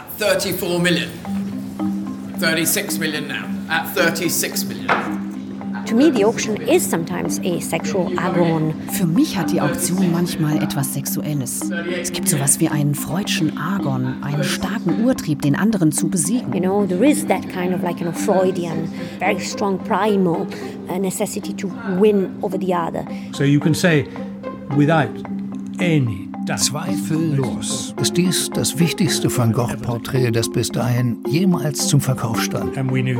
at 34 million. 36 million now. At 36 million. To me, the auction is sometimes a sexual agon. Für mich hat die Auktion manchmal etwas Sexuelles. Es gibt sowas wie einen freudschen Argon, einen starken Urtrieb, den anderen zu besiegen. You know, there is that kind of like know, Freudian, very strong primal necessity to win over the other. So you can say, without any Zweifellos ist dies das wichtigste Van Gogh-Porträt, das bis dahin jemals zum Verkauf stand. Und wir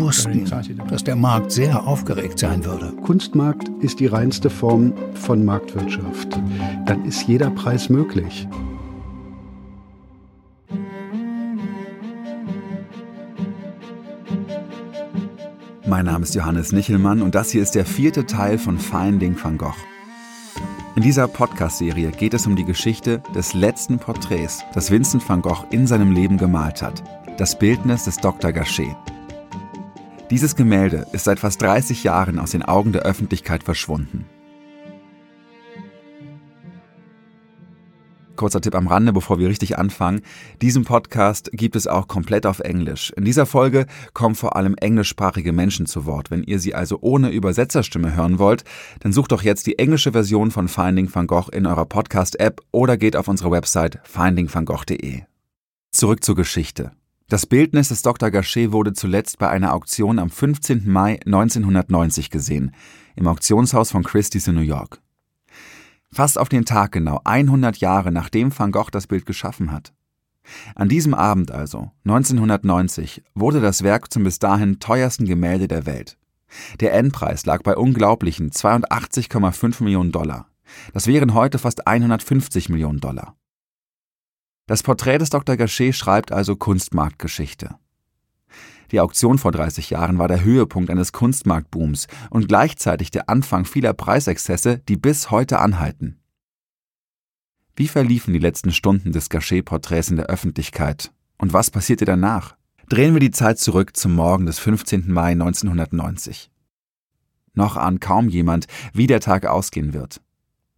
wussten, dass der Markt sehr aufgeregt sein würde. Kunstmarkt ist die reinste Form von Marktwirtschaft. Dann ist jeder Preis möglich. Mein Name ist Johannes Nichelmann und das hier ist der vierte Teil von Finding Van Gogh. In dieser Podcast-Serie geht es um die Geschichte des letzten Porträts, das Vincent van Gogh in seinem Leben gemalt hat. Das Bildnis des Dr. Gachet. Dieses Gemälde ist seit fast 30 Jahren aus den Augen der Öffentlichkeit verschwunden. Kurzer Tipp am Rande, bevor wir richtig anfangen. Diesen Podcast gibt es auch komplett auf Englisch. In dieser Folge kommen vor allem englischsprachige Menschen zu Wort. Wenn ihr sie also ohne Übersetzerstimme hören wollt, dann sucht doch jetzt die englische Version von Finding Van Gogh in eurer Podcast-App oder geht auf unsere Website findingvangogh.de. Zurück zur Geschichte. Das Bildnis des Dr. Gachet wurde zuletzt bei einer Auktion am 15. Mai 1990 gesehen, im Auktionshaus von Christie's in New York. Fast auf den Tag genau 100 Jahre nachdem Van Gogh das Bild geschaffen hat. An diesem Abend also, 1990, wurde das Werk zum bis dahin teuersten Gemälde der Welt. Der Endpreis lag bei unglaublichen 82,5 Millionen Dollar. Das wären heute fast 150 Millionen Dollar. Das Porträt des Dr. Gachet schreibt also Kunstmarktgeschichte. Die Auktion vor 30 Jahren war der Höhepunkt eines Kunstmarktbooms und gleichzeitig der Anfang vieler Preisexzesse, die bis heute anhalten. Wie verliefen die letzten Stunden des Gachet-Porträts in der Öffentlichkeit? Und was passierte danach? Drehen wir die Zeit zurück zum Morgen des 15. Mai 1990. Noch ahnt kaum jemand, wie der Tag ausgehen wird.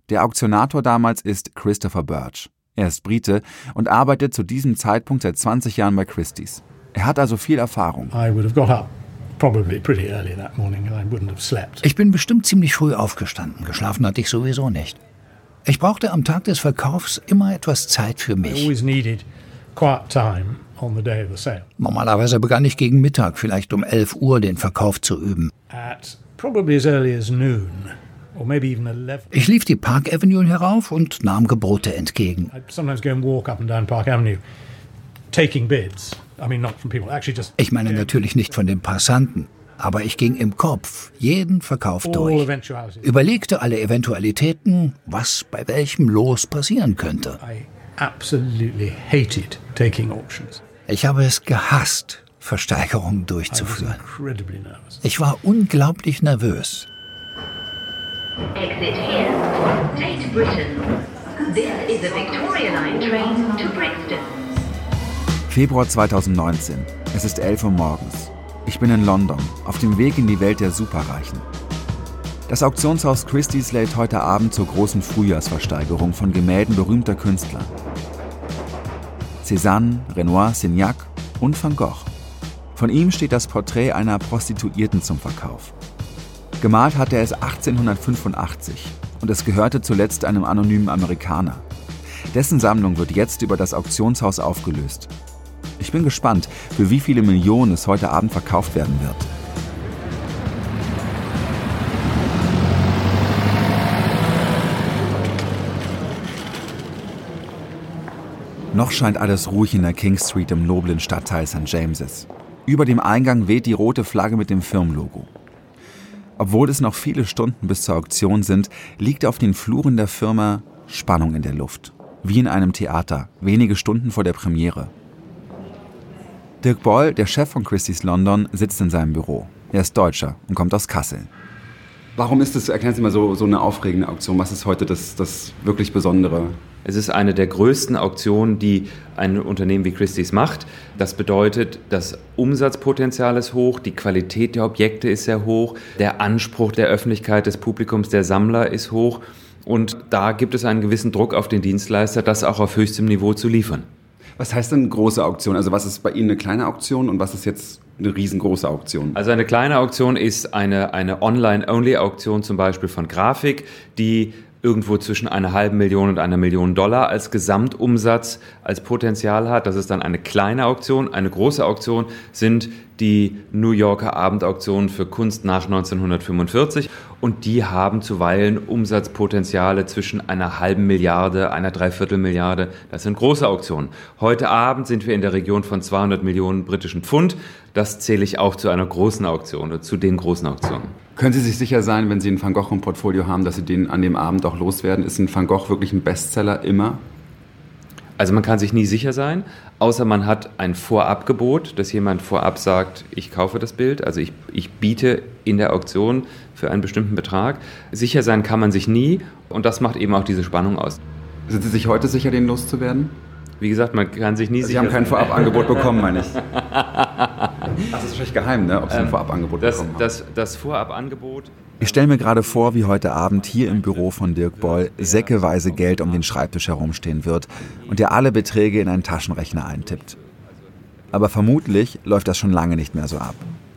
Der Auktionator damals ist Christopher Birch. Er ist Brite und arbeitet zu diesem Zeitpunkt seit 20 Jahren bei Christie's. Er hat also viel Erfahrung. Ich bin bestimmt ziemlich früh aufgestanden. Geschlafen hatte ich sowieso nicht. Ich brauchte am Tag des Verkaufs immer etwas Zeit für mich. Normalerweise begann ich gegen Mittag, vielleicht um 11 Uhr, den Verkauf zu üben. Ich lief die Park Avenue herauf und nahm Gebote entgegen. Ich meine natürlich nicht von den Passanten, aber ich ging im Kopf jeden Verkauf durch, überlegte alle Eventualitäten, was bei welchem Los passieren könnte. Ich habe es gehasst, Versteigerungen durchzuführen. Ich war unglaublich nervös. Exit here. Tate Britain. There is a Victoria Line train to Brixton. Februar 2019. Es ist 11 Uhr morgens. Ich bin in London, auf dem Weg in die Welt der Superreichen. Das Auktionshaus Christie's lädt heute Abend zur großen Frühjahrsversteigerung von Gemälden berühmter Künstler. Cézanne, Renoir, Signac und Van Gogh. Von ihm steht das Porträt einer Prostituierten zum Verkauf. Gemalt hatte er es 1885 und es gehörte zuletzt einem anonymen Amerikaner. Dessen Sammlung wird jetzt über das Auktionshaus aufgelöst. Ich bin gespannt, für wie viele Millionen es heute Abend verkauft werden wird. Noch scheint alles ruhig in der King Street im noblen Stadtteil St. James's. Über dem Eingang weht die rote Flagge mit dem Firmenlogo. Obwohl es noch viele Stunden bis zur Auktion sind, liegt auf den Fluren der Firma Spannung in der Luft. Wie in einem Theater, wenige Stunden vor der Premiere. Dirk Boll, der Chef von Christie's London, sitzt in seinem Büro. Er ist Deutscher und kommt aus Kassel. Warum ist es, erklären Sie mal, so, so eine aufregende Auktion? Was ist heute das, das wirklich Besondere? Es ist eine der größten Auktionen, die ein Unternehmen wie Christie's macht. Das bedeutet, das Umsatzpotenzial ist hoch, die Qualität der Objekte ist sehr hoch, der Anspruch der Öffentlichkeit, des Publikums, der Sammler ist hoch. Und da gibt es einen gewissen Druck auf den Dienstleister, das auch auf höchstem Niveau zu liefern. Was heißt denn große Auktion? Also was ist bei Ihnen eine kleine Auktion und was ist jetzt eine riesengroße Auktion? Also eine kleine Auktion ist eine, eine Online-Only-Auktion zum Beispiel von Grafik, die irgendwo zwischen einer halben Million und einer Million Dollar als Gesamtumsatz als Potenzial hat. Das ist dann eine kleine Auktion. Eine große Auktion sind die New Yorker Abendauktionen für Kunst nach 1945 und die haben zuweilen Umsatzpotenziale zwischen einer halben Milliarde, einer Dreiviertelmilliarde. Das sind große Auktionen. Heute Abend sind wir in der Region von 200 Millionen britischen Pfund. Das zähle ich auch zu einer großen Auktion oder zu den großen Auktionen. Können Sie sich sicher sein, wenn Sie einen Van Gogh im Portfolio haben, dass Sie den an dem Abend auch loswerden? Ist ein Van Gogh wirklich ein Bestseller immer? Also man kann sich nie sicher sein, außer man hat ein Vorabgebot, dass jemand vorab sagt, ich kaufe das Bild, also ich, ich biete in der Auktion für einen bestimmten Betrag. Sicher sein kann man sich nie und das macht eben auch diese Spannung aus. Sind Sie sich heute sicher, den loszuwerden? Wie gesagt, man kann sich nie also sicher Sie haben kein Vorabangebot bekommen, meine ich. Das ist wahrscheinlich geheim, ne? ob Sie ein ähm, Vorabangebot das, bekommen haben. Das, das Vorabangebot ich stelle mir gerade vor, wie heute Abend hier im Büro von Dirk Boll säckeweise Geld um den Schreibtisch herumstehen wird und er alle Beträge in einen Taschenrechner eintippt. Aber vermutlich läuft das schon lange nicht mehr so ab.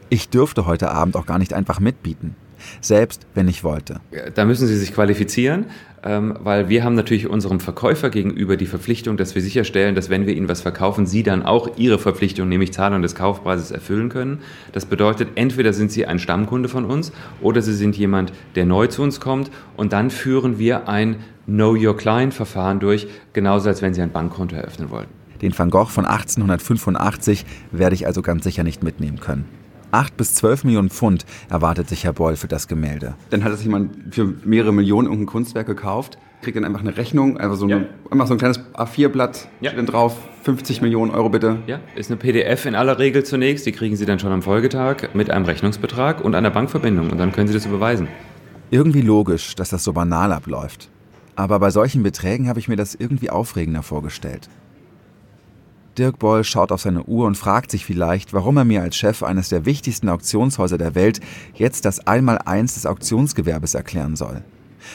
Ich dürfte heute Abend auch gar nicht einfach mitbieten selbst wenn ich wollte. Da müssen Sie sich qualifizieren, ähm, weil wir haben natürlich unserem Verkäufer gegenüber die Verpflichtung, dass wir sicherstellen, dass wenn wir Ihnen was verkaufen, Sie dann auch Ihre Verpflichtung, nämlich Zahlung des Kaufpreises, erfüllen können. Das bedeutet, entweder sind Sie ein Stammkunde von uns oder Sie sind jemand, der neu zu uns kommt und dann führen wir ein Know Your Client Verfahren durch, genauso als wenn Sie ein Bankkonto eröffnen wollten. Den Van Gogh von 1885 werde ich also ganz sicher nicht mitnehmen können. 8 bis 12 Millionen Pfund erwartet sich Herr Boll für das Gemälde. Dann hat er sich jemand für mehrere Millionen irgendein Kunstwerk gekauft, kriegt dann einfach eine Rechnung, einfach so, eine, ja. einfach so ein kleines A4-Blatt, ja. steht dann drauf, 50 Millionen Euro bitte. Ja, ist eine PDF in aller Regel zunächst, die kriegen Sie dann schon am Folgetag mit einem Rechnungsbetrag und einer Bankverbindung und dann können Sie das überweisen. Irgendwie logisch, dass das so banal abläuft. Aber bei solchen Beträgen habe ich mir das irgendwie aufregender vorgestellt. Dirk Boll schaut auf seine Uhr und fragt sich vielleicht, warum er mir als Chef eines der wichtigsten Auktionshäuser der Welt jetzt das Einmaleins des Auktionsgewerbes erklären soll.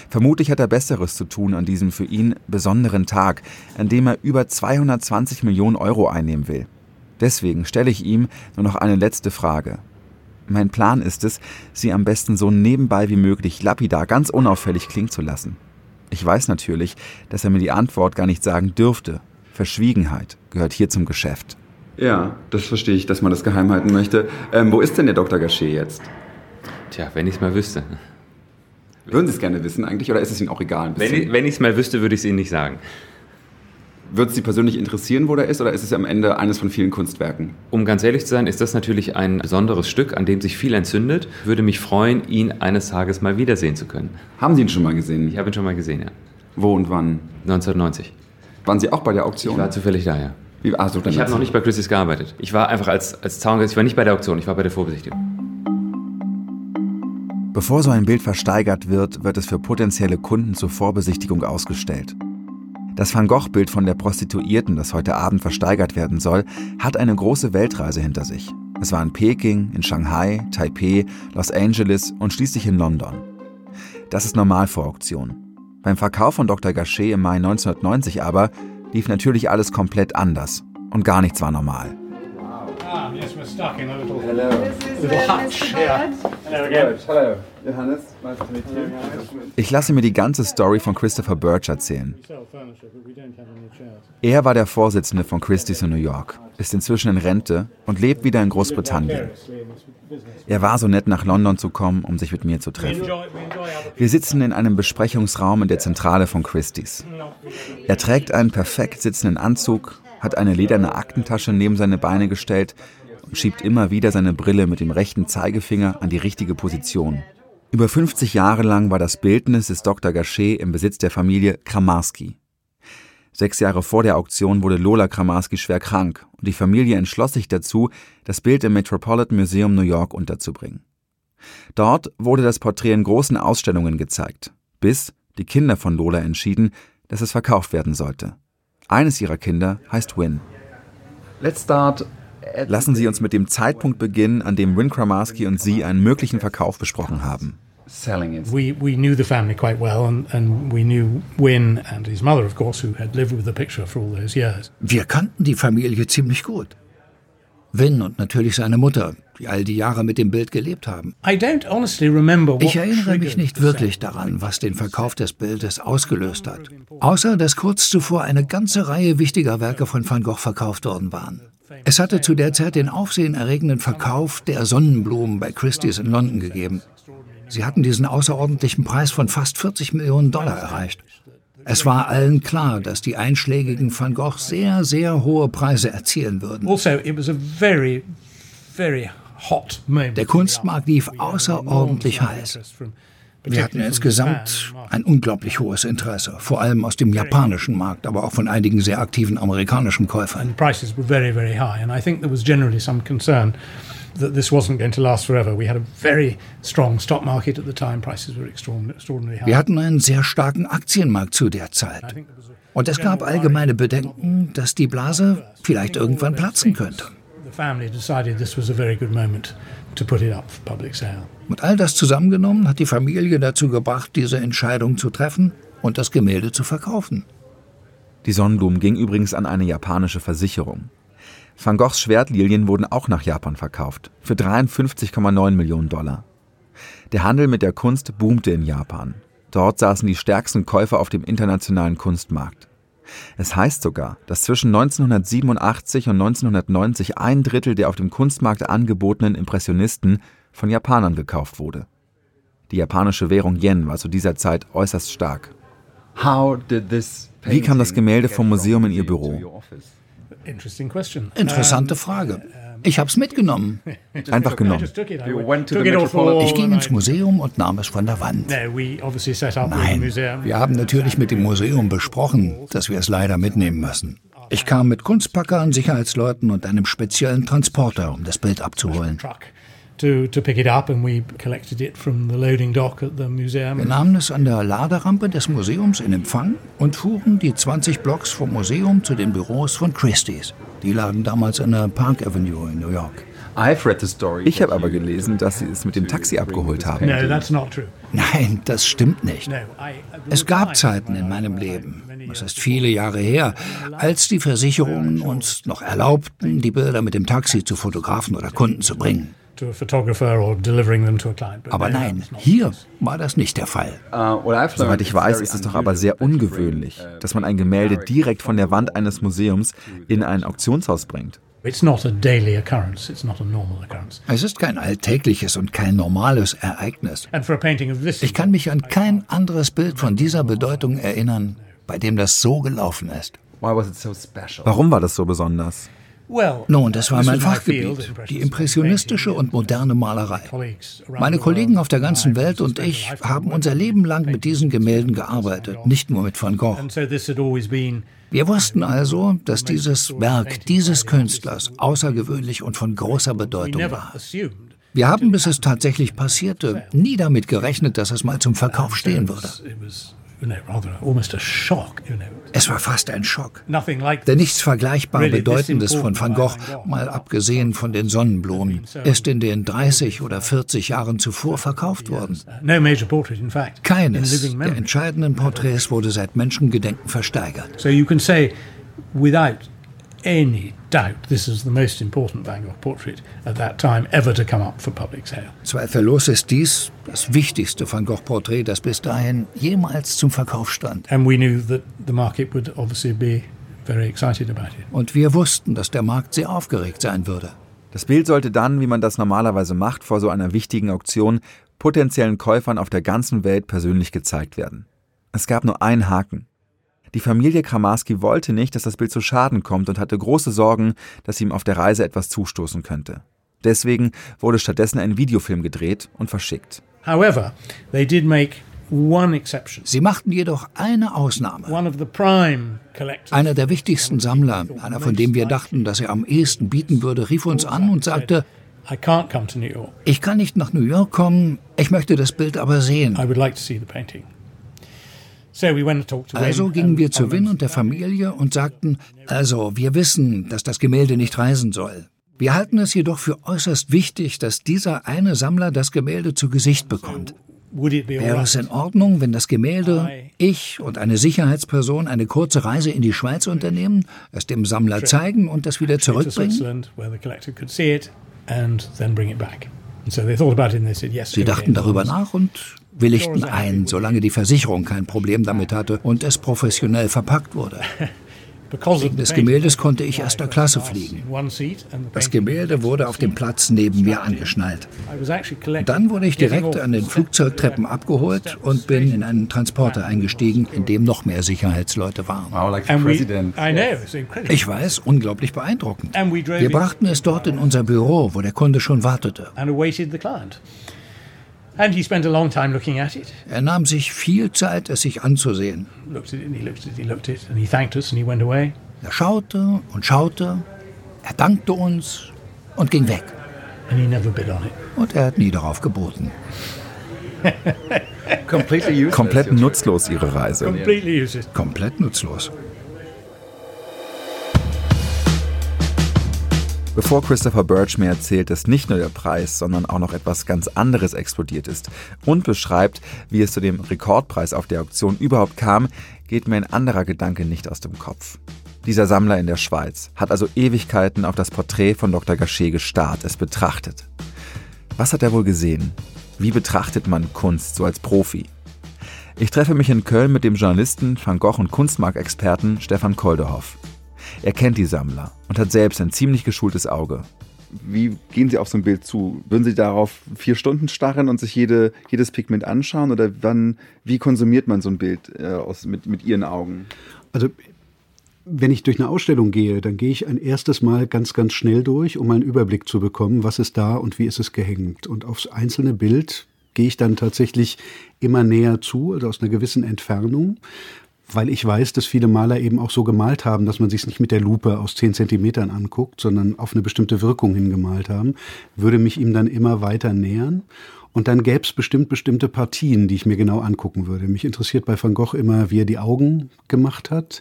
Vermutlich hat er Besseres zu tun an diesem für ihn besonderen Tag, an dem er über 220 Millionen Euro einnehmen will. Deswegen stelle ich ihm nur noch eine letzte Frage. Mein Plan ist es, sie am besten so nebenbei wie möglich lapidar, ganz unauffällig klingen zu lassen. Ich weiß natürlich, dass er mir die Antwort gar nicht sagen dürfte Verschwiegenheit gehört hier zum Geschäft. Ja, das verstehe ich, dass man das geheim halten möchte. Ähm, wo ist denn der Dr. Gachet jetzt? Tja, wenn ich es mal wüsste. Würden Sie es gerne wissen eigentlich oder ist es Ihnen auch egal? Wenn ich es mal wüsste, würde ich es Ihnen nicht sagen. Würde es Sie persönlich interessieren, wo der ist, oder ist es am Ende eines von vielen Kunstwerken? Um ganz ehrlich zu sein, ist das natürlich ein besonderes Stück, an dem sich viel entzündet. Würde mich freuen, ihn eines Tages mal wiedersehen zu können. Haben Sie ihn schon mal gesehen? Ich habe ihn schon mal gesehen, ja. Wo und wann? 1990. Waren Sie auch bei der Auktion? Ich war zufällig da, ja. Wie, also, ich habe noch nicht bei Christie's gearbeitet. Ich war einfach als, als Zaungast, ich war nicht bei der Auktion, ich war bei der Vorbesichtigung. Bevor so ein Bild versteigert wird, wird es für potenzielle Kunden zur Vorbesichtigung ausgestellt. Das Van Gogh-Bild von der Prostituierten, das heute Abend versteigert werden soll, hat eine große Weltreise hinter sich. Es war in Peking, in Shanghai, Taipei, Los Angeles und schließlich in London. Das ist normal vor Auktionen. Beim Verkauf von Dr. Gachet im Mai 1990 aber lief natürlich alles komplett anders und gar nichts war normal. Ah, yes, we're stuck in a little, Hello. little hutch. Yeah. Hello again. Hello. Johannes, nice to meet you. Ich lasse mir die ganze Story von Christopher Birch erzählen. Er war der Vorsitzende von Christie's in New York, ist inzwischen in Rente und lebt wieder in Großbritannien. Er war so nett, nach London zu kommen, um sich mit mir zu treffen. Wir sitzen in einem Besprechungsraum in der Zentrale von Christie's. Er trägt einen perfekt sitzenden Anzug, hat eine lederne Aktentasche neben seine Beine gestellt und schiebt immer wieder seine Brille mit dem rechten Zeigefinger an die richtige Position. Über 50 Jahre lang war das Bildnis des Dr. Gachet im Besitz der Familie Kramarski. Sechs Jahre vor der Auktion wurde Lola Kramarski schwer krank und die Familie entschloss sich dazu, das Bild im Metropolitan Museum New York unterzubringen. Dort wurde das Porträt in großen Ausstellungen gezeigt, bis die Kinder von Lola entschieden, dass es verkauft werden sollte. Eines ihrer Kinder heißt Win. Lassen Sie uns mit dem Zeitpunkt beginnen, an dem Win Kramarski und Sie einen möglichen Verkauf besprochen haben. Wir kannten die Familie ziemlich gut. Wynne und natürlich seine Mutter, die all die Jahre mit dem Bild gelebt haben. Ich erinnere mich nicht wirklich daran, was den Verkauf des Bildes ausgelöst hat. Außer, dass kurz zuvor eine ganze Reihe wichtiger Werke von Van Gogh verkauft worden waren. Es hatte zu der Zeit den aufsehenerregenden Verkauf der Sonnenblumen bei Christie's in London gegeben. Sie hatten diesen außerordentlichen Preis von fast 40 Millionen Dollar erreicht. Es war allen klar, dass die einschlägigen Van Gogh sehr, sehr hohe Preise erzielen würden. Also, der Kunstmarkt lief außerordentlich heiß. Wir hatten insgesamt ein unglaublich hohes Interesse, vor allem aus dem japanischen Markt, aber auch von einigen sehr aktiven amerikanischen Käufern. That this wasn't going to last forever. We had a very strong stock market at the time. Prices were extraordinarily high. Wir hatten einen sehr starken Aktienmarkt zu der Zeit. Und es gab allgemeine Bedenken, dass die Blase vielleicht irgendwann platzen könnte. The family decided this was a very good moment to put it up for public sale. Und all das zusammengenommen hat die Familie dazu gebracht, diese Entscheidung zu treffen und das Gemälde zu verkaufen. Die Sonnenblumen ging übrigens an eine japanische Versicherung. Van Goghs Schwertlilien wurden auch nach Japan verkauft, für 53,9 Millionen Dollar. Der Handel mit der Kunst boomte in Japan. Dort saßen die stärksten Käufer auf dem internationalen Kunstmarkt. Es heißt sogar, dass zwischen 1987 und 1990 ein Drittel der auf dem Kunstmarkt angebotenen Impressionisten von Japanern gekauft wurde. Die japanische Währung Yen war zu dieser Zeit äußerst stark. Wie kam das Gemälde vom Museum in Ihr Büro? Interessante Frage. Ich habe es mitgenommen. Einfach genommen. Ich ging ins Museum und nahm es von der Wand. Nein, wir haben natürlich mit dem Museum besprochen, dass wir es leider mitnehmen müssen. Ich kam mit Kunstpackern, Sicherheitsleuten und einem speziellen Transporter, um das Bild abzuholen. Wir nahmen es an der Laderampe des Museums in Empfang und fuhren die 20 Blocks vom Museum zu den Büros von Christie's. Die lagen damals an der Park Avenue in New York. Ich habe aber gelesen, dass Sie es mit dem Taxi abgeholt haben. Nein, das stimmt nicht. Es gab Zeiten in meinem Leben, es ist viele Jahre her, als die Versicherungen uns noch erlaubten, die Bilder mit dem Taxi zu Fotografen oder Kunden zu bringen. Aber nein, hier war das nicht der Fall. Uh, Soweit ich weiß, ist es doch aber sehr ungewöhnlich, dass man ein Gemälde direkt von der Wand eines Museums in ein Auktionshaus bringt. Es ist kein alltägliches und kein normales Ereignis. Ich kann mich an kein anderes Bild von dieser Bedeutung erinnern, bei dem das so gelaufen ist. Warum war das so besonders? Nun, das war mein Fachgebiet, die impressionistische und moderne Malerei. Meine Kollegen auf der ganzen Welt und ich haben unser Leben lang mit diesen Gemälden gearbeitet, nicht nur mit Van Gogh. Wir wussten also, dass dieses Werk dieses Künstlers außergewöhnlich und von großer Bedeutung war. Wir haben, bis es tatsächlich passierte, nie damit gerechnet, dass es mal zum Verkauf stehen würde. Es war fast ein Schock. Denn nichts vergleichbar Bedeutendes von Van Gogh, mal abgesehen von den Sonnenblumen, ist in den 30 oder 40 Jahren zuvor verkauft worden. Keines der entscheidenden Porträts wurde seit Menschengedenken versteigert. So you can say, without any doubt this is the most important Van Gogh portrait at that time ever to come up for public sale. Zweifellos ist dies das wichtigste Van Gogh Porträt, das bis dahin jemals zum Verkauf stand. And we knew that the market would obviously be very excited about it. Und wir wussten, dass der Markt sehr aufgeregt sein würde. Das Bild sollte dann, wie man das normalerweise macht, vor so einer wichtigen Auktion potenziellen Käufern auf der ganzen Welt persönlich gezeigt werden. Es gab nur einen Haken. Die Familie Kramarski wollte nicht, dass das Bild zu Schaden kommt und hatte große Sorgen, dass ihm auf der Reise etwas zustoßen könnte. Deswegen wurde stattdessen ein Videofilm gedreht und verschickt. However, they did make Sie machten jedoch eine Ausnahme. Einer der wichtigsten Sammler, einer von dem wir dachten, dass er am ehesten bieten würde, rief uns an und sagte, ich kann nicht nach New York kommen, ich möchte das Bild aber sehen. Also gingen wir zu Win und der Familie und sagten, also wir wissen, dass das Gemälde nicht reisen soll. Wir halten es jedoch für äußerst wichtig, dass dieser eine Sammler das Gemälde zu Gesicht bekommt. Wäre es in Ordnung, wenn das Gemälde, ich und eine Sicherheitsperson eine kurze Reise in die Schweiz unternehmen, es dem Sammler zeigen und das wieder zurückbringen? Sie dachten darüber nach und willigten ein, solange die Versicherung kein Problem damit hatte und es professionell verpackt wurde. Wegen des Gemäldes konnte ich erster Klasse fliegen. Das Gemälde wurde auf dem Platz neben mir angeschnallt. Dann wurde ich direkt an den Flugzeugtreppen abgeholt und bin in einen Transporter eingestiegen, in dem noch mehr Sicherheitsleute waren. Ich weiß, unglaublich beeindruckend. Wir brachten es dort in unser Büro, wo der Kunde schon wartete. And he spent a long time looking at it. Er nahm sich viel Zeit, es sich anzusehen. Er schaute und schaute, er dankte uns und ging weg. And he never bid on it. Und er hat nie darauf geboten. Komplett nutzlos ihre Reise. Komplett nutzlos. Bevor Christopher Birch mir erzählt, dass nicht nur der Preis, sondern auch noch etwas ganz anderes explodiert ist und beschreibt, wie es zu dem Rekordpreis auf der Auktion überhaupt kam, geht mir ein anderer Gedanke nicht aus dem Kopf. Dieser Sammler in der Schweiz hat also Ewigkeiten auf das Porträt von Dr. Gachet gestarrt, es betrachtet. Was hat er wohl gesehen? Wie betrachtet man Kunst so als Profi? Ich treffe mich in Köln mit dem Journalisten, Van Gogh und Kunstmarktexperten Stefan Koldehoff. Er kennt die Sammler und hat selbst ein ziemlich geschultes Auge. Wie gehen Sie auf so ein Bild zu? Würden Sie darauf vier Stunden starren und sich jede, jedes Pigment anschauen? Oder dann, wie konsumiert man so ein Bild äh, aus, mit, mit Ihren Augen? Also wenn ich durch eine Ausstellung gehe, dann gehe ich ein erstes Mal ganz, ganz schnell durch, um einen Überblick zu bekommen, was ist da und wie ist es gehängt. Und aufs einzelne Bild gehe ich dann tatsächlich immer näher zu, also aus einer gewissen Entfernung, weil ich weiß, dass viele Maler eben auch so gemalt haben, dass man sich nicht mit der Lupe aus zehn Zentimetern anguckt, sondern auf eine bestimmte Wirkung hingemalt haben, würde mich ihm dann immer weiter nähern. Und dann gäbe es bestimmt bestimmte Partien, die ich mir genau angucken würde. Mich interessiert bei Van Gogh immer, wie er die Augen gemacht hat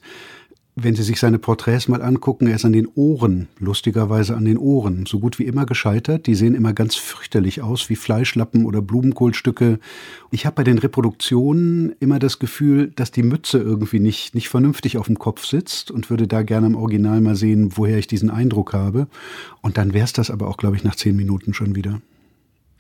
wenn Sie sich seine Porträts mal angucken, er ist an den Ohren, lustigerweise an den Ohren, so gut wie immer gescheitert. Die sehen immer ganz fürchterlich aus, wie Fleischlappen oder Blumenkohlstücke. Ich habe bei den Reproduktionen immer das Gefühl, dass die Mütze irgendwie nicht, nicht vernünftig auf dem Kopf sitzt und würde da gerne im Original mal sehen, woher ich diesen Eindruck habe. Und dann wäre es das aber auch, glaube ich, nach zehn Minuten schon wieder.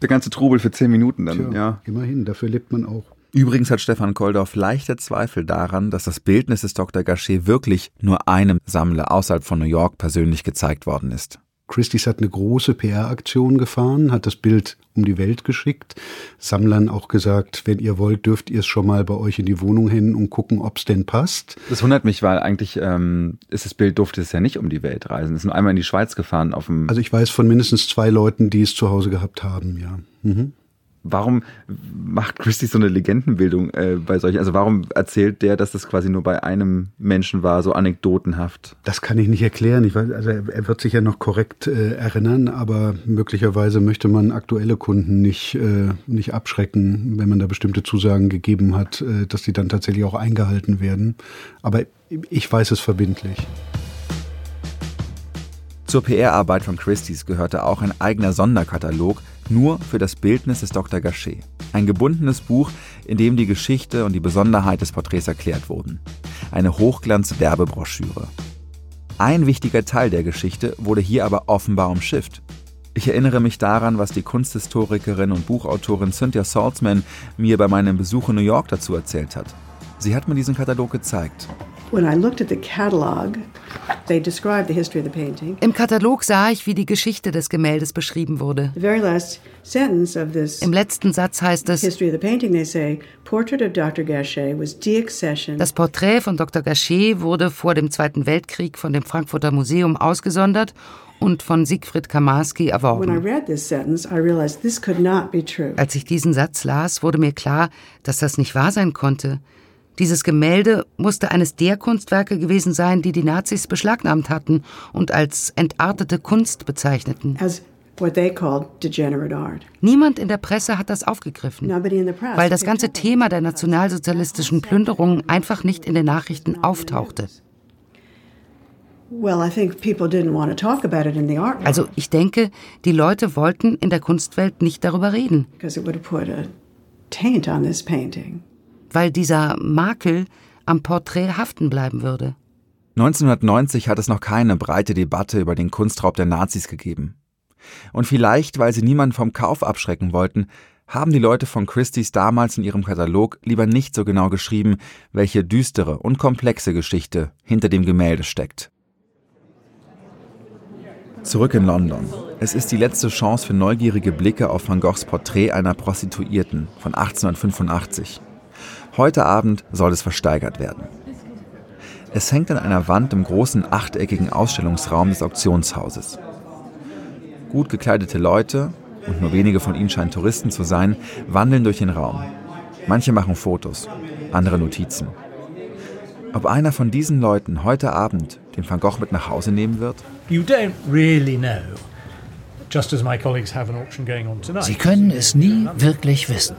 Der ganze Trubel für zehn Minuten dann, Tja, ja. Immerhin, dafür lebt man auch. Übrigens hat Stefan Koldorf leichte Zweifel daran, dass das Bildnis des Dr. Gachet wirklich nur einem Sammler außerhalb von New York persönlich gezeigt worden ist. Christie's hat eine große PR-Aktion gefahren, hat das Bild um die Welt geschickt, Sammlern auch gesagt, wenn ihr wollt, dürft ihr es schon mal bei euch in die Wohnung hin und gucken, ob es denn passt. Das wundert mich, weil eigentlich ähm, ist das Bild durfte es ja nicht um die Welt reisen. Es ist nur einmal in die Schweiz gefahren auf dem. Also ich weiß von mindestens zwei Leuten, die es zu Hause gehabt haben, ja. Mhm warum macht Christie so eine Legendenbildung äh, bei solchen? Also warum erzählt der, dass das quasi nur bei einem Menschen war, so anekdotenhaft? Das kann ich nicht erklären. Ich weiß, also er, er wird sich ja noch korrekt äh, erinnern, aber möglicherweise möchte man aktuelle Kunden nicht, äh, nicht abschrecken, wenn man da bestimmte Zusagen gegeben hat, äh, dass die dann tatsächlich auch eingehalten werden. Aber ich weiß es verbindlich. Zur PR-Arbeit von Christie's gehörte auch ein eigener Sonderkatalog, nur für das Bildnis des Dr. Gachet. Ein gebundenes Buch, in dem die Geschichte und die Besonderheit des Porträts erklärt wurden. Eine Hochglanz-Werbebroschüre. Ein wichtiger Teil der Geschichte wurde hier aber offenbar umschifft. Ich erinnere mich daran, was die Kunsthistorikerin und Buchautorin Cynthia Saltzman mir bei meinem Besuch in New York dazu erzählt hat. Sie hat mir diesen Katalog gezeigt. Im Katalog sah ich, wie die Geschichte des Gemäldes beschrieben wurde. Im letzten Satz heißt es, das Porträt von Dr. Gachet wurde vor dem Zweiten Weltkrieg von dem Frankfurter Museum ausgesondert und von Siegfried Kamarski erworben. Als ich diesen Satz las, wurde mir klar, dass das nicht wahr sein konnte. Dieses Gemälde musste eines der Kunstwerke gewesen sein, die die Nazis beschlagnahmt hatten und als entartete Kunst bezeichneten. Niemand in der Presse hat das aufgegriffen, weil das ganze Thema der nationalsozialistischen Plünderungen einfach nicht in den Nachrichten auftauchte. Also ich denke, die Leute wollten in der Kunstwelt nicht darüber reden. Weil dieser Makel am Porträt haften bleiben würde. 1990 hat es noch keine breite Debatte über den Kunstraub der Nazis gegeben. Und vielleicht, weil sie niemanden vom Kauf abschrecken wollten, haben die Leute von Christie's damals in ihrem Katalog lieber nicht so genau geschrieben, welche düstere und komplexe Geschichte hinter dem Gemälde steckt. Zurück in London. Es ist die letzte Chance für neugierige Blicke auf Van Goghs Porträt einer Prostituierten von 1885. Heute Abend soll es versteigert werden. Es hängt an einer Wand im großen achteckigen Ausstellungsraum des Auktionshauses. Gut gekleidete Leute, und nur wenige von ihnen scheinen Touristen zu sein, wandeln durch den Raum. Manche machen Fotos, andere Notizen. Ob einer von diesen Leuten heute Abend den Van Gogh mit nach Hause nehmen wird? Sie können es nie wirklich wissen.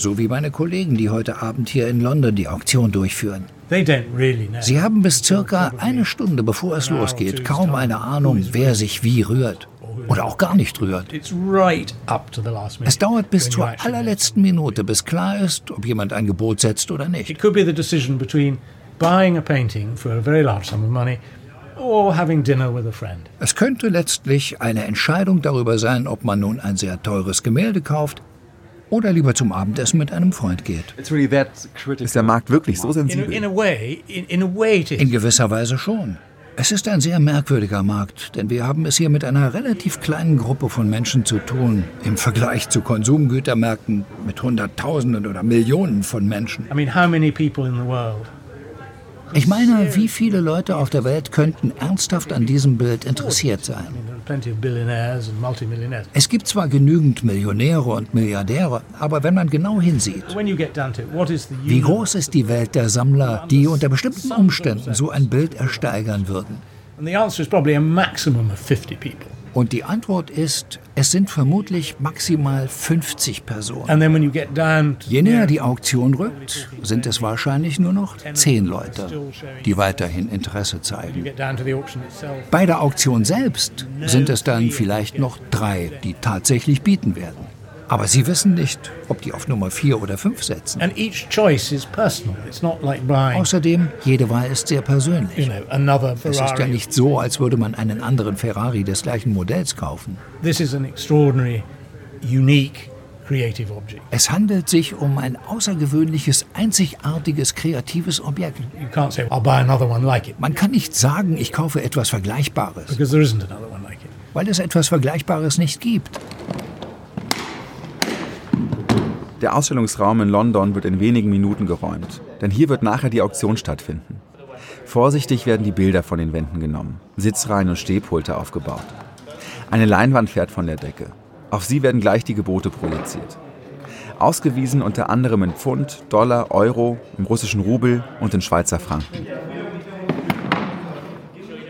So wie meine Kollegen, die heute Abend hier in London die Auktion durchführen. Sie haben bis circa eine Stunde bevor es losgeht kaum eine Ahnung, wer sich wie rührt oder auch gar nicht rührt. Es dauert bis zur allerletzten Minute, bis klar ist, ob jemand ein Gebot setzt oder nicht. Es könnte letztlich eine Entscheidung darüber sein, ob man nun ein sehr teures Gemälde kauft oder lieber zum Abendessen mit einem Freund geht. Ist der Markt wirklich so sensibel? In gewisser Weise schon. Es ist ein sehr merkwürdiger Markt, denn wir haben es hier mit einer relativ kleinen Gruppe von Menschen zu tun, im Vergleich zu Konsumgütermärkten mit Hunderttausenden oder Millionen von Menschen. Ich meine, wie viele Leute auf der Welt könnten ernsthaft an diesem Bild interessiert sein? Es gibt zwar genügend Millionäre und Milliardäre, aber wenn man genau hinsieht, wie groß ist die Welt der Sammler, die unter bestimmten Umständen so ein Bild ersteigern würden? And the answer is probably a maximum of 50 people. Und die Antwort ist, es sind vermutlich maximal 50 Personen. Je näher die Auktion rückt, sind es wahrscheinlich nur noch 10 Leute, die weiterhin Interesse zeigen. Bei der Auktion selbst sind es dann vielleicht noch drei, die tatsächlich bieten werden. Aber sie wissen nicht, ob die auf Nummer 4 oder 5 setzen. Außerdem, jede Wahl ist sehr persönlich. es ist ja nicht so, als würde man einen anderen Ferrari des gleichen Modells kaufen. Es handelt sich um ein außergewöhnliches, einzigartiges, kreatives Objekt. Man kann nicht sagen, ich kaufe etwas Vergleichbares. Weil es etwas Vergleichbares nicht gibt. Der Ausstellungsraum in London wird in wenigen Minuten geräumt, denn hier wird nachher die Auktion stattfinden. Vorsichtig werden die Bilder von den Wänden genommen, Sitzreihen und Stehpulte aufgebaut. Eine Leinwand fährt von der Decke. Auf sie werden gleich die Gebote projiziert. Ausgewiesen unter anderem in Pfund, Dollar, Euro, im russischen Rubel und in Schweizer Franken.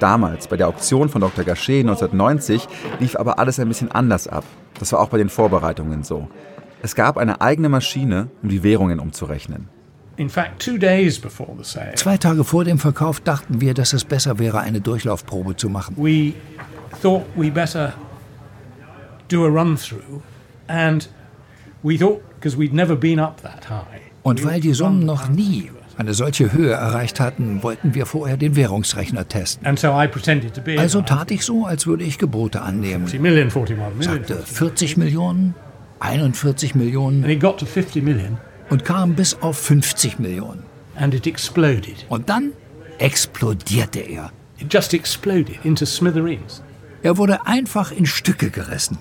Damals, bei der Auktion von Dr. Gachet 1990, lief aber alles ein bisschen anders ab. Das war auch bei den Vorbereitungen so. Es gab eine eigene Maschine, um die Währungen umzurechnen. Zwei Tage vor dem Verkauf dachten wir, dass es besser wäre, eine Durchlaufprobe zu machen. We thought we better do a run through and we thought because we'd never been up that high. Und weil die Summen noch nie eine solche Höhe erreicht hatten, wollten wir vorher den Währungsrechner testen. Also tat ich so, als würde ich Gebote annehmen. Sagte 40 Millionen, 41 Millionen und kam bis auf 50 Millionen. Und dann explodierte er. Er wurde einfach in Stücke gerissen.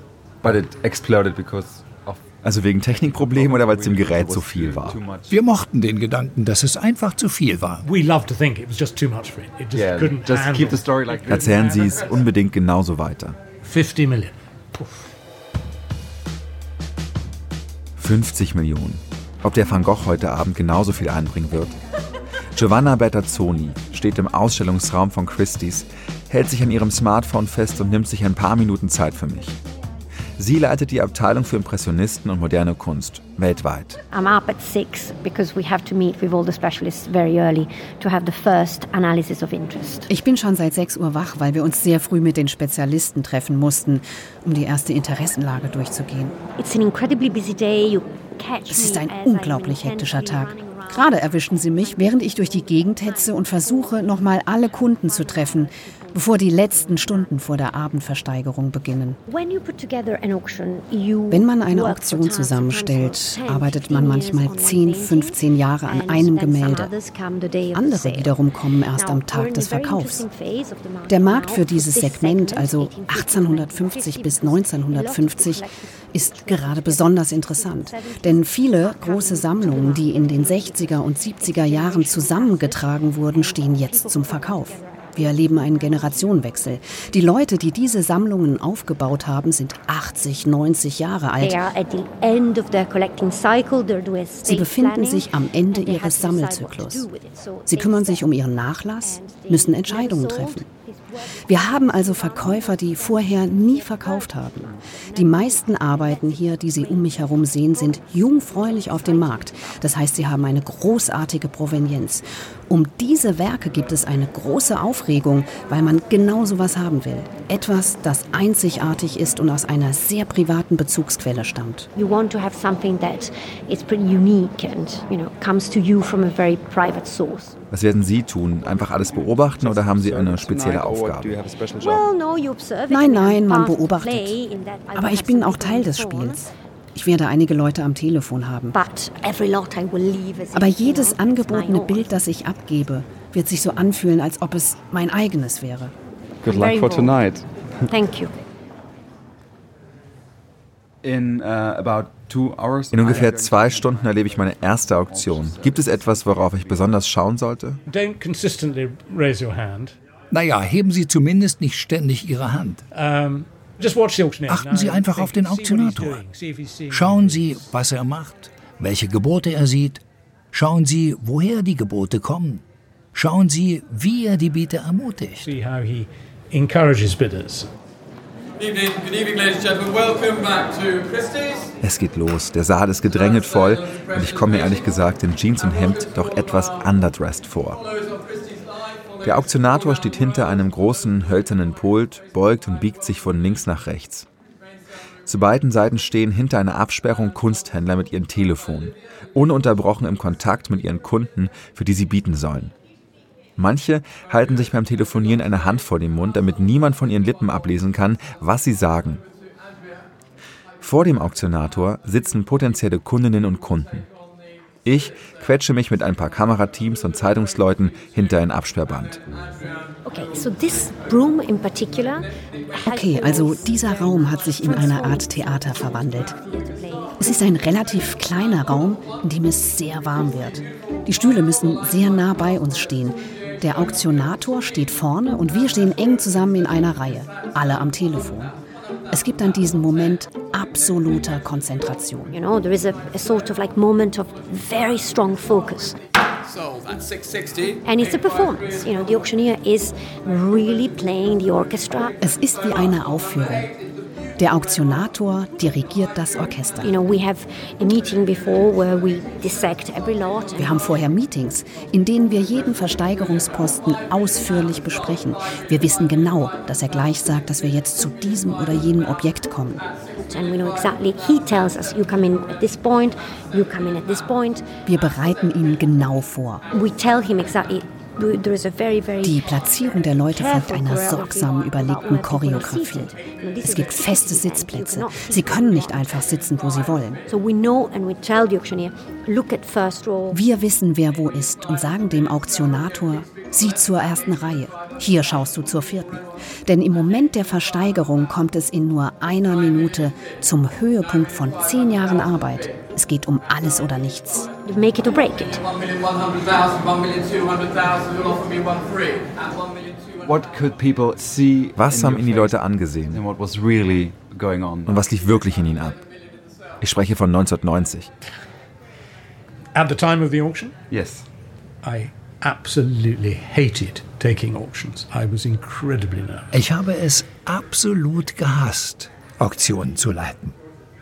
also wegen Technikproblemen oder weil es dem Gerät zu viel war? Wir mochten den Gedanken, dass es einfach zu viel war. Erzählen Sie es unbedingt genauso weiter. 50 Millionen. 50 Millionen. Ob der Van Gogh heute Abend genauso viel einbringen wird? Giovanna Bertazzoni steht im Ausstellungsraum von Christie's, hält sich an ihrem Smartphone fest und nimmt sich ein paar Minuten Zeit für mich. Sie leitet die Abteilung für Impressionisten und moderne Kunst weltweit. I'm up at six because we have to meet with all the specialists very early to have the first analysis of interest. Ich bin schon seit 6 Uhr wach, weil wir uns sehr früh mit den Spezialisten treffen mussten, um die erste Interessenlage durchzugehen. It's an incredibly busy day. You es ist ein unglaublich hektischer Tag. Gerade erwischen sie mich, während ich durch die Gegend hetze und versuche, nochmal alle Kunden zu treffen, bevor die letzten Stunden vor der Abendversteigerung beginnen. Wenn man eine Auktion zusammenstellt, arbeitet man manchmal 10, 15 Jahre an einem Gemälde. Andere wiederum kommen erst am Tag des Verkaufs. Der Markt für dieses Segment, also 1850 bis 1950, ist gerade besonders interessant. Denn viele große Sammlungen, die in den 60er und 70er Jahren zusammengetragen wurden, stehen jetzt zum Verkauf. Wir erleben einen Generationenwechsel. Die Leute, die diese Sammlungen aufgebaut haben, sind 80, 90 Jahre alt. Sie befinden sich am Ende ihres Sammelzyklus. Sie kümmern sich um ihren Nachlass, müssen Entscheidungen treffen. Wir haben also Verkäufer, die vorher nie verkauft haben. Die meisten Arbeiten hier, die Sie um mich herum sehen, sind jungfräulich auf dem Markt. Das heißt, sie haben eine großartige Provenienz. Um diese Werke gibt es eine große Aufregung, weil man genau so was haben will. Etwas, das einzigartig ist und aus einer sehr privaten Bezugsquelle stammt. You want to have something that is pretty unique and, you know, comes to you from a very private source. Was werden Sie tun? Einfach alles beobachten oder haben Sie eine spezielle Aufgabe? Nein, nein, man beobachtet. Aber ich bin auch Teil des Spiels. Ich werde einige Leute am Telefon haben. Aber jedes angebotene Bild, das ich abgebe, wird sich so anfühlen, als ob es mein eigenes wäre. Good luck for tonight. Thank you. In, uh, about in ungefähr zwei Stunden erlebe ich meine erste Auktion. Gibt es etwas, worauf ich besonders schauen sollte? Naja, heben Sie zumindest nicht ständig Ihre Hand. Achten Sie einfach auf den Auktionator. Schauen Sie, was er macht, welche Gebote er sieht. Schauen Sie, woher die Gebote kommen. Schauen Sie, wie er die Bieter ermutigt. Es geht los. Der Saal ist gedrängelt voll und ich komme mir ehrlich gesagt in Jeans und Hemd doch etwas underdressed vor. Der Auktionator steht hinter einem großen hölzernen Pult, beugt und biegt sich von links nach rechts. Zu beiden Seiten stehen hinter einer Absperrung Kunsthändler mit ihren Telefonen, ununterbrochen im Kontakt mit ihren Kunden, für die sie bieten sollen. Manche halten sich beim Telefonieren eine Hand vor den Mund, damit niemand von ihren Lippen ablesen kann, was sie sagen. Vor dem Auktionator sitzen potenzielle Kundinnen und Kunden. Ich quetsche mich mit ein paar Kamerateams und Zeitungsleuten hinter ein Absperrband. Okay, also dieser Raum hat sich in eine Art Theater verwandelt. Es ist ein relativ kleiner Raum, in dem es sehr warm wird. Die Stühle müssen sehr nah bei uns stehen. Der Auktionator steht vorne und wir stehen eng zusammen in einer Reihe, alle am Telefon. Es gibt dann diesen Moment absoluter Konzentration. You know, there is a, a sort of like moment of very strong focus. And it's a performance. You know, the auctioneer is really playing the orchestra. Es ist wie eine Aufführung. Der Auktionator dirigiert das Orchester. Wir haben vorher Meetings, in denen wir jeden Versteigerungsposten ausführlich besprechen. Wir wissen genau, dass er gleich sagt, dass wir jetzt zu diesem oder jenem Objekt kommen. And we know exactly. He tells us, you come in at this point, you come in at this point. Wir bereiten ihn genau vor. We tell him exactly die Platzierung der Leute folgt einer sorgsam überlegten Choreografie. Es gibt feste Sitzplätze. Sie können nicht einfach sitzen, wo sie wollen. Wir wissen, wer wo ist und sagen dem Auktionator, sieh zur ersten Reihe. Hier schaust du zur vierten. Denn im Moment der Versteigerung kommt es in nur einer Minute zum Höhepunkt von zehn Jahren Arbeit. Es geht um alles oder nichts. Make it or break it. Was haben ihn die Leute angesehen? Und was lief wirklich in ihnen ab? Ich spreche von 1990. At the time of the auction? Yes. I absolutely hated taking auctions. I was incredibly nervous. Ich habe es absolut gehasst, Auktionen zu leiten.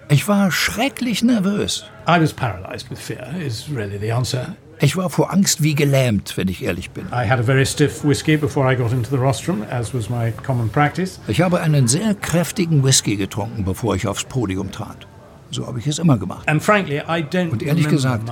Ich war schrecklich nervös. I was paralyzed with fear is really the answer. Ich war vor Angst wie gelähmt, wenn ich ehrlich bin. I had a very stiff whiskey before I got into the rostrum, as was my common practice. Ich habe einen sehr kräftigen Whisky getrunken, bevor ich aufs Podium trat. So habe ich es immer gemacht. And frankly, I don't Und ehrlich gesagt,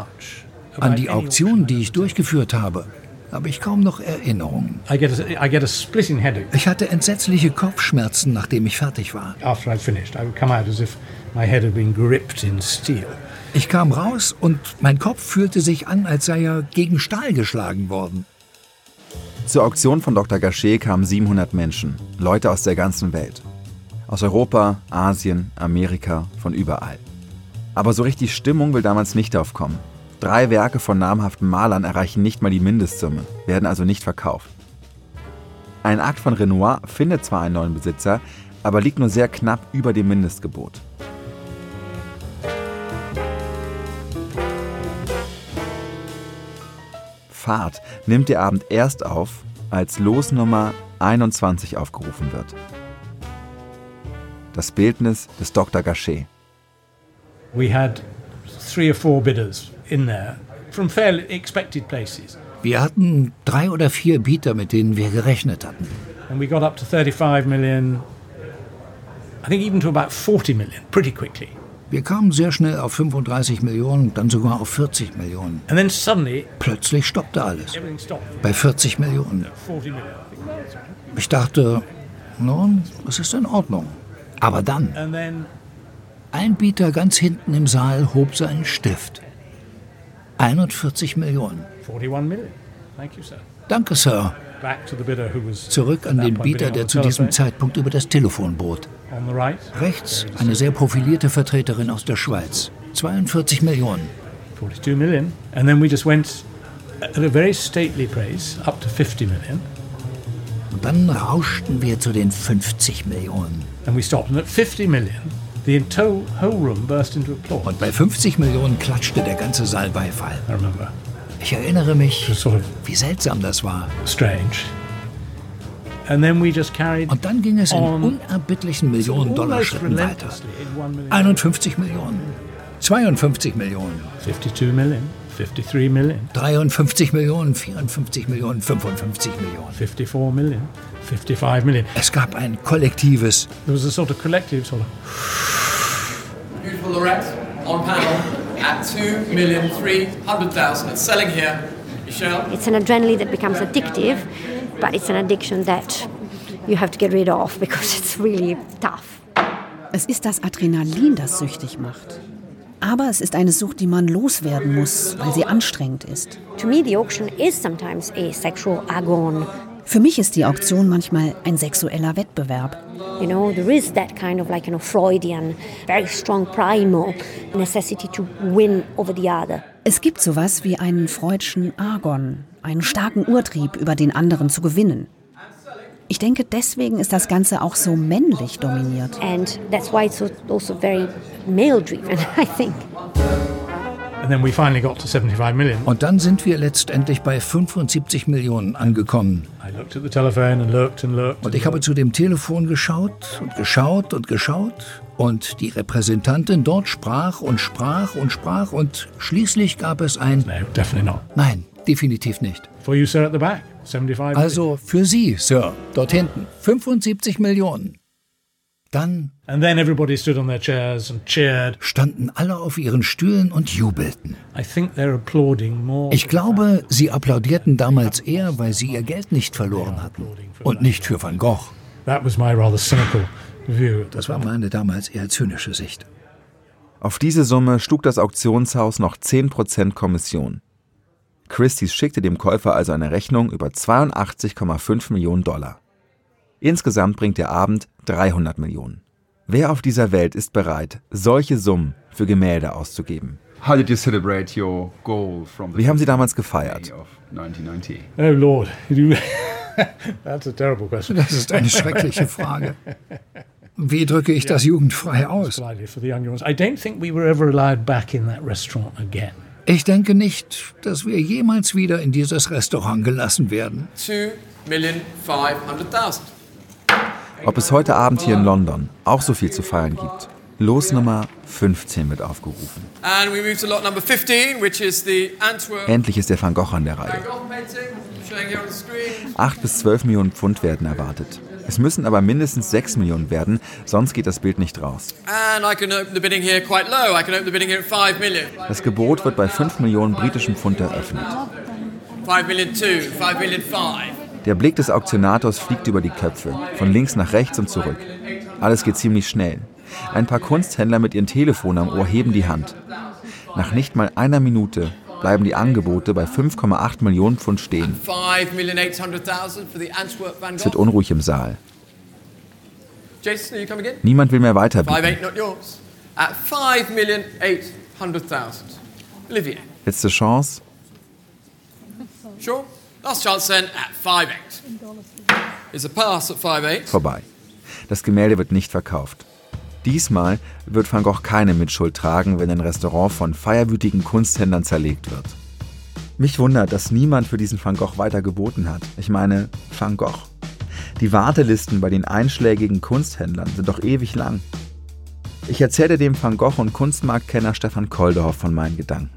an die Auktion, die ich durchgeführt habe, habe ich kaum noch Erinnerungen. Ich hatte entsetzliche Kopfschmerzen, nachdem ich fertig war. After I'd finished, I would come out as if my head had been gripped in steel. Ich kam raus und mein Kopf fühlte sich an, als sei er gegen Stahl geschlagen worden. Zur Auktion von Dr. Gachet kamen 700 Menschen, Leute aus der ganzen Welt. Aus Europa, Asien, Amerika, von überall. Aber so richtig Stimmung will damals nicht aufkommen. Drei Werke von namhaften Malern erreichen nicht mal die Mindestsumme, werden also nicht verkauft. Ein Akt von Renoir findet zwar einen neuen Besitzer, aber liegt nur sehr knapp über dem Mindestgebot. Fahrt nimmt der Abend erst auf, als Losnummer 21 aufgerufen wird. Das Bildnis des Dr. Gachet. We had three or four bidders in there from fairly expected places. Wir hatten drei oder vier Bieter, mit denen wir gerechnet hatten. And we got up to 35 million, I think even to about 40 million, pretty quickly. Wir kamen sehr schnell auf 35 Millionen, dann sogar auf 40 Millionen. And then suddenly, Plötzlich stoppte alles. Bei 40 Millionen. Ich dachte, nun, es ist in Ordnung. Aber dann, ein Bieter ganz hinten im Saal hob seinen Stift. 41 Millionen. Danke, Sir. Zurück an den Bieter, der zu diesem Zeitpunkt über das Telefon bot. Rechts eine sehr profilierte Vertreterin aus der Schweiz. 42 Millionen. 42 million. And then we just went at a very stately pace up to 50 million. Und dann rauschten wir zu den 50 Millionen. And we stopped at 50 million. The whole room burst into applause. Und bei 50 Millionen klatschte der ganze Saal Beifall. I remember. Ich erinnere mich, wie seltsam das war. Strange. And then we just carried Und dann ging es in unerbittlichen Millionen-Dollar-Schritten weiter. 51 Millionen, 52 Millionen, 52 Millionen, 53 Millionen, 53 Millionen, 54 Millionen, 55 Millionen, 54 Millionen, 55 Millionen. Es gab ein kollektives. There was a sort of collective sort of. Beautiful Lorette on panel at 2,300,000. It's selling here. Michelle? It's an adrenaline that becomes addictive, but it's an addiction that you have to get rid of because it's really tough. Es ist das Adrenalin, das süchtig macht. Aber es ist eine Sucht, die man loswerden muss, weil sie anstrengend ist. Für mich ist die Auktion manchmal ein sexueller Wettbewerb. You know, there is that kind of like you know, Freudian, very strong primal necessity to win over the other. Es gibt sowas wie einen freudschen Argon, einen starken Urtrieb, über den anderen zu gewinnen. Ich denke, deswegen ist das Ganze auch so männlich dominiert. And that's why it's also very male driven, I think. Und dann sind wir letztendlich bei 75 Millionen angekommen. Und ich habe zu dem Telefon geschaut und geschaut und geschaut und die Repräsentantin dort sprach und sprach und sprach und schließlich gab es ein Nein, definitiv nicht. Also für Sie, Sir, dort hinten 75 Millionen. Dann standen alle auf ihren Stühlen und jubelten. Ich glaube, sie applaudierten damals eher, weil sie ihr Geld nicht verloren hatten und nicht für Van Gogh. Das war meine damals eher zynische Sicht. Auf diese Summe schlug das Auktionshaus noch 10% Kommission. Christie's schickte dem Käufer also eine Rechnung über 82,5 Millionen Dollar. Insgesamt bringt der Abend 300 Millionen. Wer auf dieser Welt ist bereit, solche Summen für Gemälde auszugeben? Wie haben Sie damals gefeiert? Oh Lord, that's a terrible question. Das ist eine schreckliche Frage. Wie drücke ich das jugendfrei aus? Ich denke nicht, dass wir jemals wieder in dieses Restaurant gelassen werden. 2,500,000. ob es heute Abend hier in London auch so viel zu feiern gibt. Losnummer 15 wird aufgerufen. Endlich ist der Van Gogh an der Reihe. 8 bis 12 Millionen Pfund werden erwartet. Es müssen aber mindestens 6 Millionen werden, sonst geht das Bild nicht raus. Das Gebot wird bei 5 Millionen britischen Pfund eröffnet. Der Blick des Auktionators fliegt über die Köpfe, von links nach rechts und zurück. Alles geht ziemlich schnell. Ein paar Kunsthändler mit ihren Telefonen am Ohr heben die Hand. Nach nicht mal einer Minute bleiben die Angebote bei 5,8 Millionen Pfund stehen. Es wird unruhig im Saal. Niemand will mehr weiterbieten. Letzte Chance. Vorbei. Das Gemälde wird nicht verkauft. Diesmal wird Van Gogh keine Mitschuld tragen, wenn ein Restaurant von feierwütigen Kunsthändlern zerlegt wird. Mich wundert, dass niemand für diesen Van Gogh weiter geboten hat. Ich meine, Van Gogh. Die Wartelisten bei den einschlägigen Kunsthändlern sind doch ewig lang. Ich erzählte dem Van Gogh und Kunstmarktkenner Stefan Koldehoff von meinen Gedanken.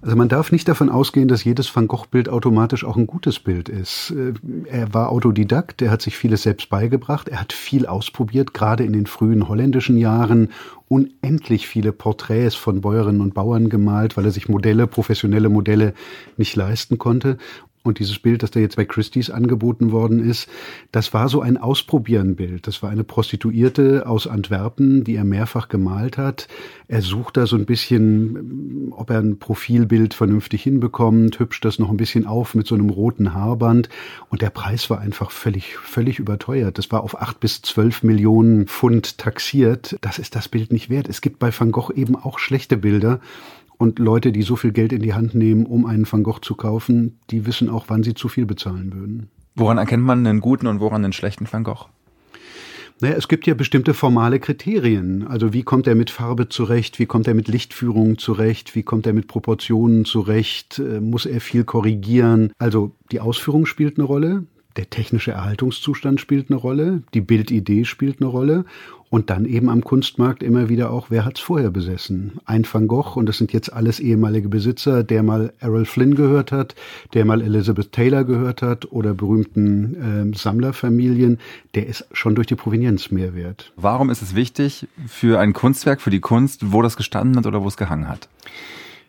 Also man darf nicht davon ausgehen, dass jedes Van Gogh-Bild automatisch auch ein gutes Bild ist. Äh, er war Autodidakt, er hat sich vieles selbst beigebracht, er hat viel ausprobiert, gerade in den frühen holländischen Jahren unendlich viele Porträts von Bäuerinnen und Bauern gemalt, weil er sich Modelle, professionelle Modelle nicht leisten konnte. Und dieses Bild, das da jetzt bei Christie's angeboten worden ist, das war so ein Ausprobieren-Bild. Das war eine Prostituierte aus Antwerpen, die er mehrfach gemalt hat. Er sucht da so ein bisschen, ob er ein Profilbild vernünftig hinbekommt, hübscht das noch ein bisschen auf mit so einem roten Haarband. Und der Preis war einfach völlig, völlig überteuert. Das war auf acht bis zwölf Millionen Pfund taxiert. Das ist das Bild nicht wert. Es gibt bei Van Gogh eben auch schlechte Bilder. Und Leute, die so viel Geld in die Hand nehmen, um einen Van Gogh zu kaufen, die wissen auch, wann sie zu viel bezahlen würden. Woran erkennt man einen guten und woran einen schlechten Van Gogh? Naja, es gibt ja bestimmte formale Kriterien. Also wie kommt er mit Farbe zurecht? Wie kommt er mit Lichtführung zurecht? Wie kommt er mit Proportionen zurecht? Äh, muss er viel korrigieren? Also die Ausführung spielt eine Rolle. Der technische Erhaltungszustand spielt eine Rolle, die Bildidee spielt eine Rolle und dann eben am Kunstmarkt immer wieder auch, wer hat's vorher besessen? Ein Van Gogh, und das sind jetzt alles ehemalige Besitzer, der mal Errol Flynn gehört hat, der mal Elizabeth Taylor gehört hat oder berühmten äh, Sammlerfamilien, der ist schon durch die Provenienz mehr wert. Warum ist es wichtig für ein Kunstwerk, für die Kunst, wo das gestanden hat oder wo es gehangen hat?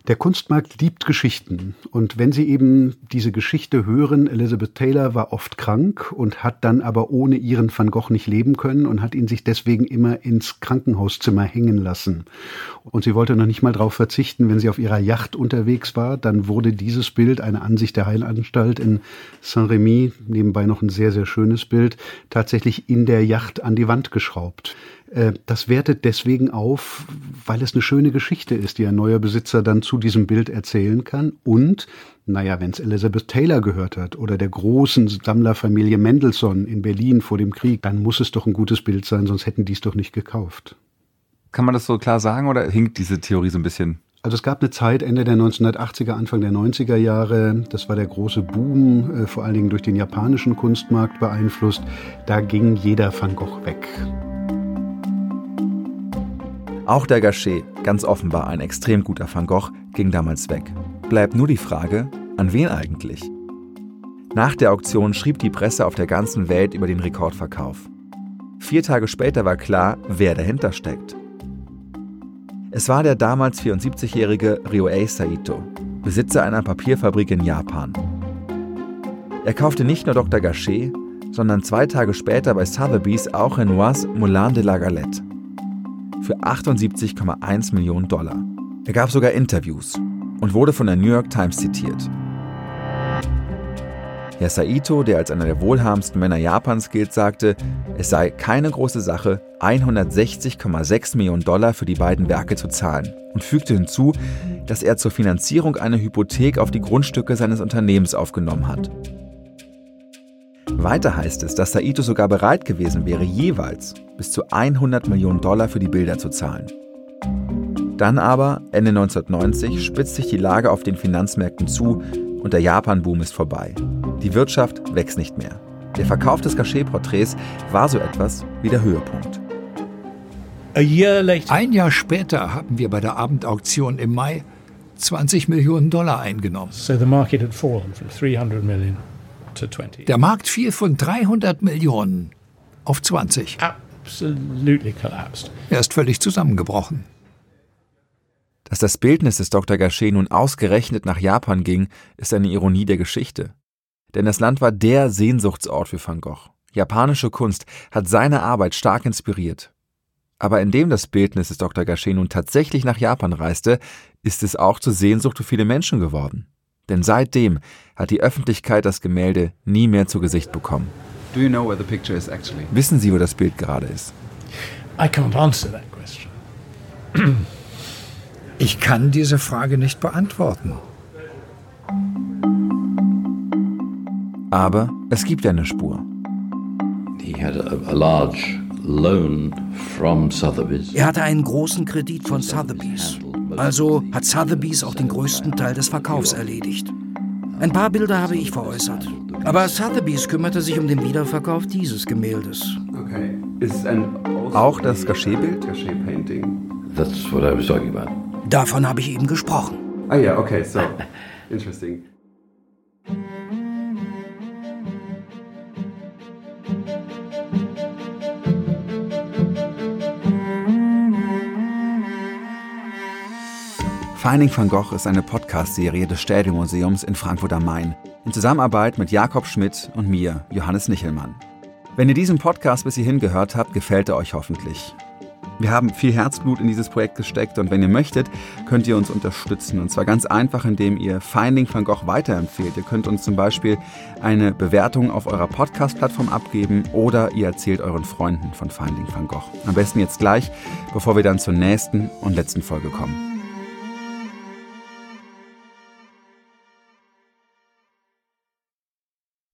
Der Kunstmarkt liebt Geschichten. Und wenn Sie eben diese Geschichte hören, Elizabeth Taylor war oft krank und hat dann aber ohne ihren Van Gogh nicht leben können und hat ihn sich deswegen immer ins Krankenhauszimmer hängen lassen. Und sie wollte noch nicht mal darauf verzichten, wenn sie auf ihrer Yacht unterwegs war, dann wurde dieses Bild, eine Ansicht der Heilanstalt in Saint-Rémy, nebenbei noch ein sehr, sehr schönes Bild, tatsächlich in der Yacht an die Wand geschraubt. Äh, das wertet deswegen auf, weil es eine schöne Geschichte ist, die ein neuer Besitzer dann zu diesem Bild erzählen kann. Und, naja, wenn es Elizabeth Taylor gehört hat oder der großen Sammlerfamilie Mendelssohn in Berlin vor dem Krieg, dann muss es doch ein gutes Bild sein, sonst hätten die es doch nicht gekauft. Kann man das so klar sagen oder hinkt diese Theorie so ein bisschen? Also es gab eine Zeit Ende der 1980er, Anfang der 90er Jahre, das war der große Boom, äh, vor allen Dingen durch den japanischen Kunstmarkt beeinflusst, da ging jeder Van Gogh weg. Auch der Gachet, ganz offenbar ein extrem guter Van Gogh, ging damals weg. Bleibt nur die Frage, an wen eigentlich? Nach der Auktion schrieb die Presse auf der ganzen Welt über den Rekordverkauf. Vier Tage später war klar, wer dahinter steckt. Es war der damals 74-jährige Ryoei Saito, Besitzer einer Papierfabrik in Japan. Er kaufte nicht nur Dr. Gachet, sondern zwei Tage später bei Sotheby's auch Renoirs Moulin de la Galette für 78,1 Millionen Dollar. Er gab sogar Interviews und wurde von der New York Times zitiert. Herr Saito, der als einer der wohlhabendsten Männer Japans gilt, sagte, es sei keine große Sache, 160,6 Millionen Dollar für die beiden Werke zu zahlen und fügte hinzu, dass er zur Finanzierung eine Hypothek auf die Grundstücke seines Unternehmens aufgenommen hat. Weiter heißt es, dass Saito sogar bereit gewesen wäre, jeweils bis zu 100 Millionen Dollar für die Bilder zu zahlen. Dann aber, Ende 1990, spitzt sich die Lage auf den Finanzmärkten zu und der Japan-Boom ist vorbei. Die Wirtschaft wächst nicht mehr. Der Verkauf des Gachet-Porträts war so etwas wie der Höhepunkt. Ein Jahr später haben wir bei der Abendauktion im Mai 20 Millionen Dollar eingenommen. Der Markt fiel von 300 Millionen auf 20. Er ist völlig zusammengebrochen. Dass das Bildnis des Dr. Gachet nun ausgerechnet nach Japan ging, ist eine Ironie der Geschichte. Denn das Land war der Sehnsuchtsort für Van Gogh. Japanische Kunst hat seine Arbeit stark inspiriert. Aber indem das Bildnis des Dr. Gachet nun tatsächlich nach Japan reiste, ist es auch zur Sehnsucht für viele Menschen geworden. Denn seitdem hat die Öffentlichkeit das Gemälde nie mehr zu Gesicht bekommen. Do you know where the picture is actually? Wissen Sie, wo das Bild gerade ist? I can't answer that question. Ich kann diese Frage nicht beantworten. Aber es gibt eine Spur. He had a, a large er hatte einen großen Kredit von Sotheby's. Also hat Sotheby's auch den größten Teil des Verkaufs erledigt. Ein paar Bilder habe ich veräußert. Aber Sotheby's kümmerte sich um den Wiederverkauf dieses Gemäldes. Okay. Auch das Gachet-Bild? That's what I was talking about. Davon habe ich eben gesprochen. Ah ja, okay, so. Interesting. Finding van Gogh ist eine Podcast-Serie des Städelmuseums in Frankfurt am Main in Zusammenarbeit mit Jakob Schmidt und mir, Johannes Nichelmann. Wenn ihr diesen Podcast bis hierhin gehört habt, gefällt er euch hoffentlich. Wir haben viel Herzblut in dieses Projekt gesteckt und wenn ihr möchtet, könnt ihr uns unterstützen. Und zwar ganz einfach, indem ihr Finding van Gogh weiterempfehlt. Ihr könnt uns zum Beispiel eine Bewertung auf eurer Podcast-Plattform abgeben oder ihr erzählt euren Freunden von Finding van Gogh. Am besten jetzt gleich, bevor wir dann zur nächsten und letzten Folge kommen.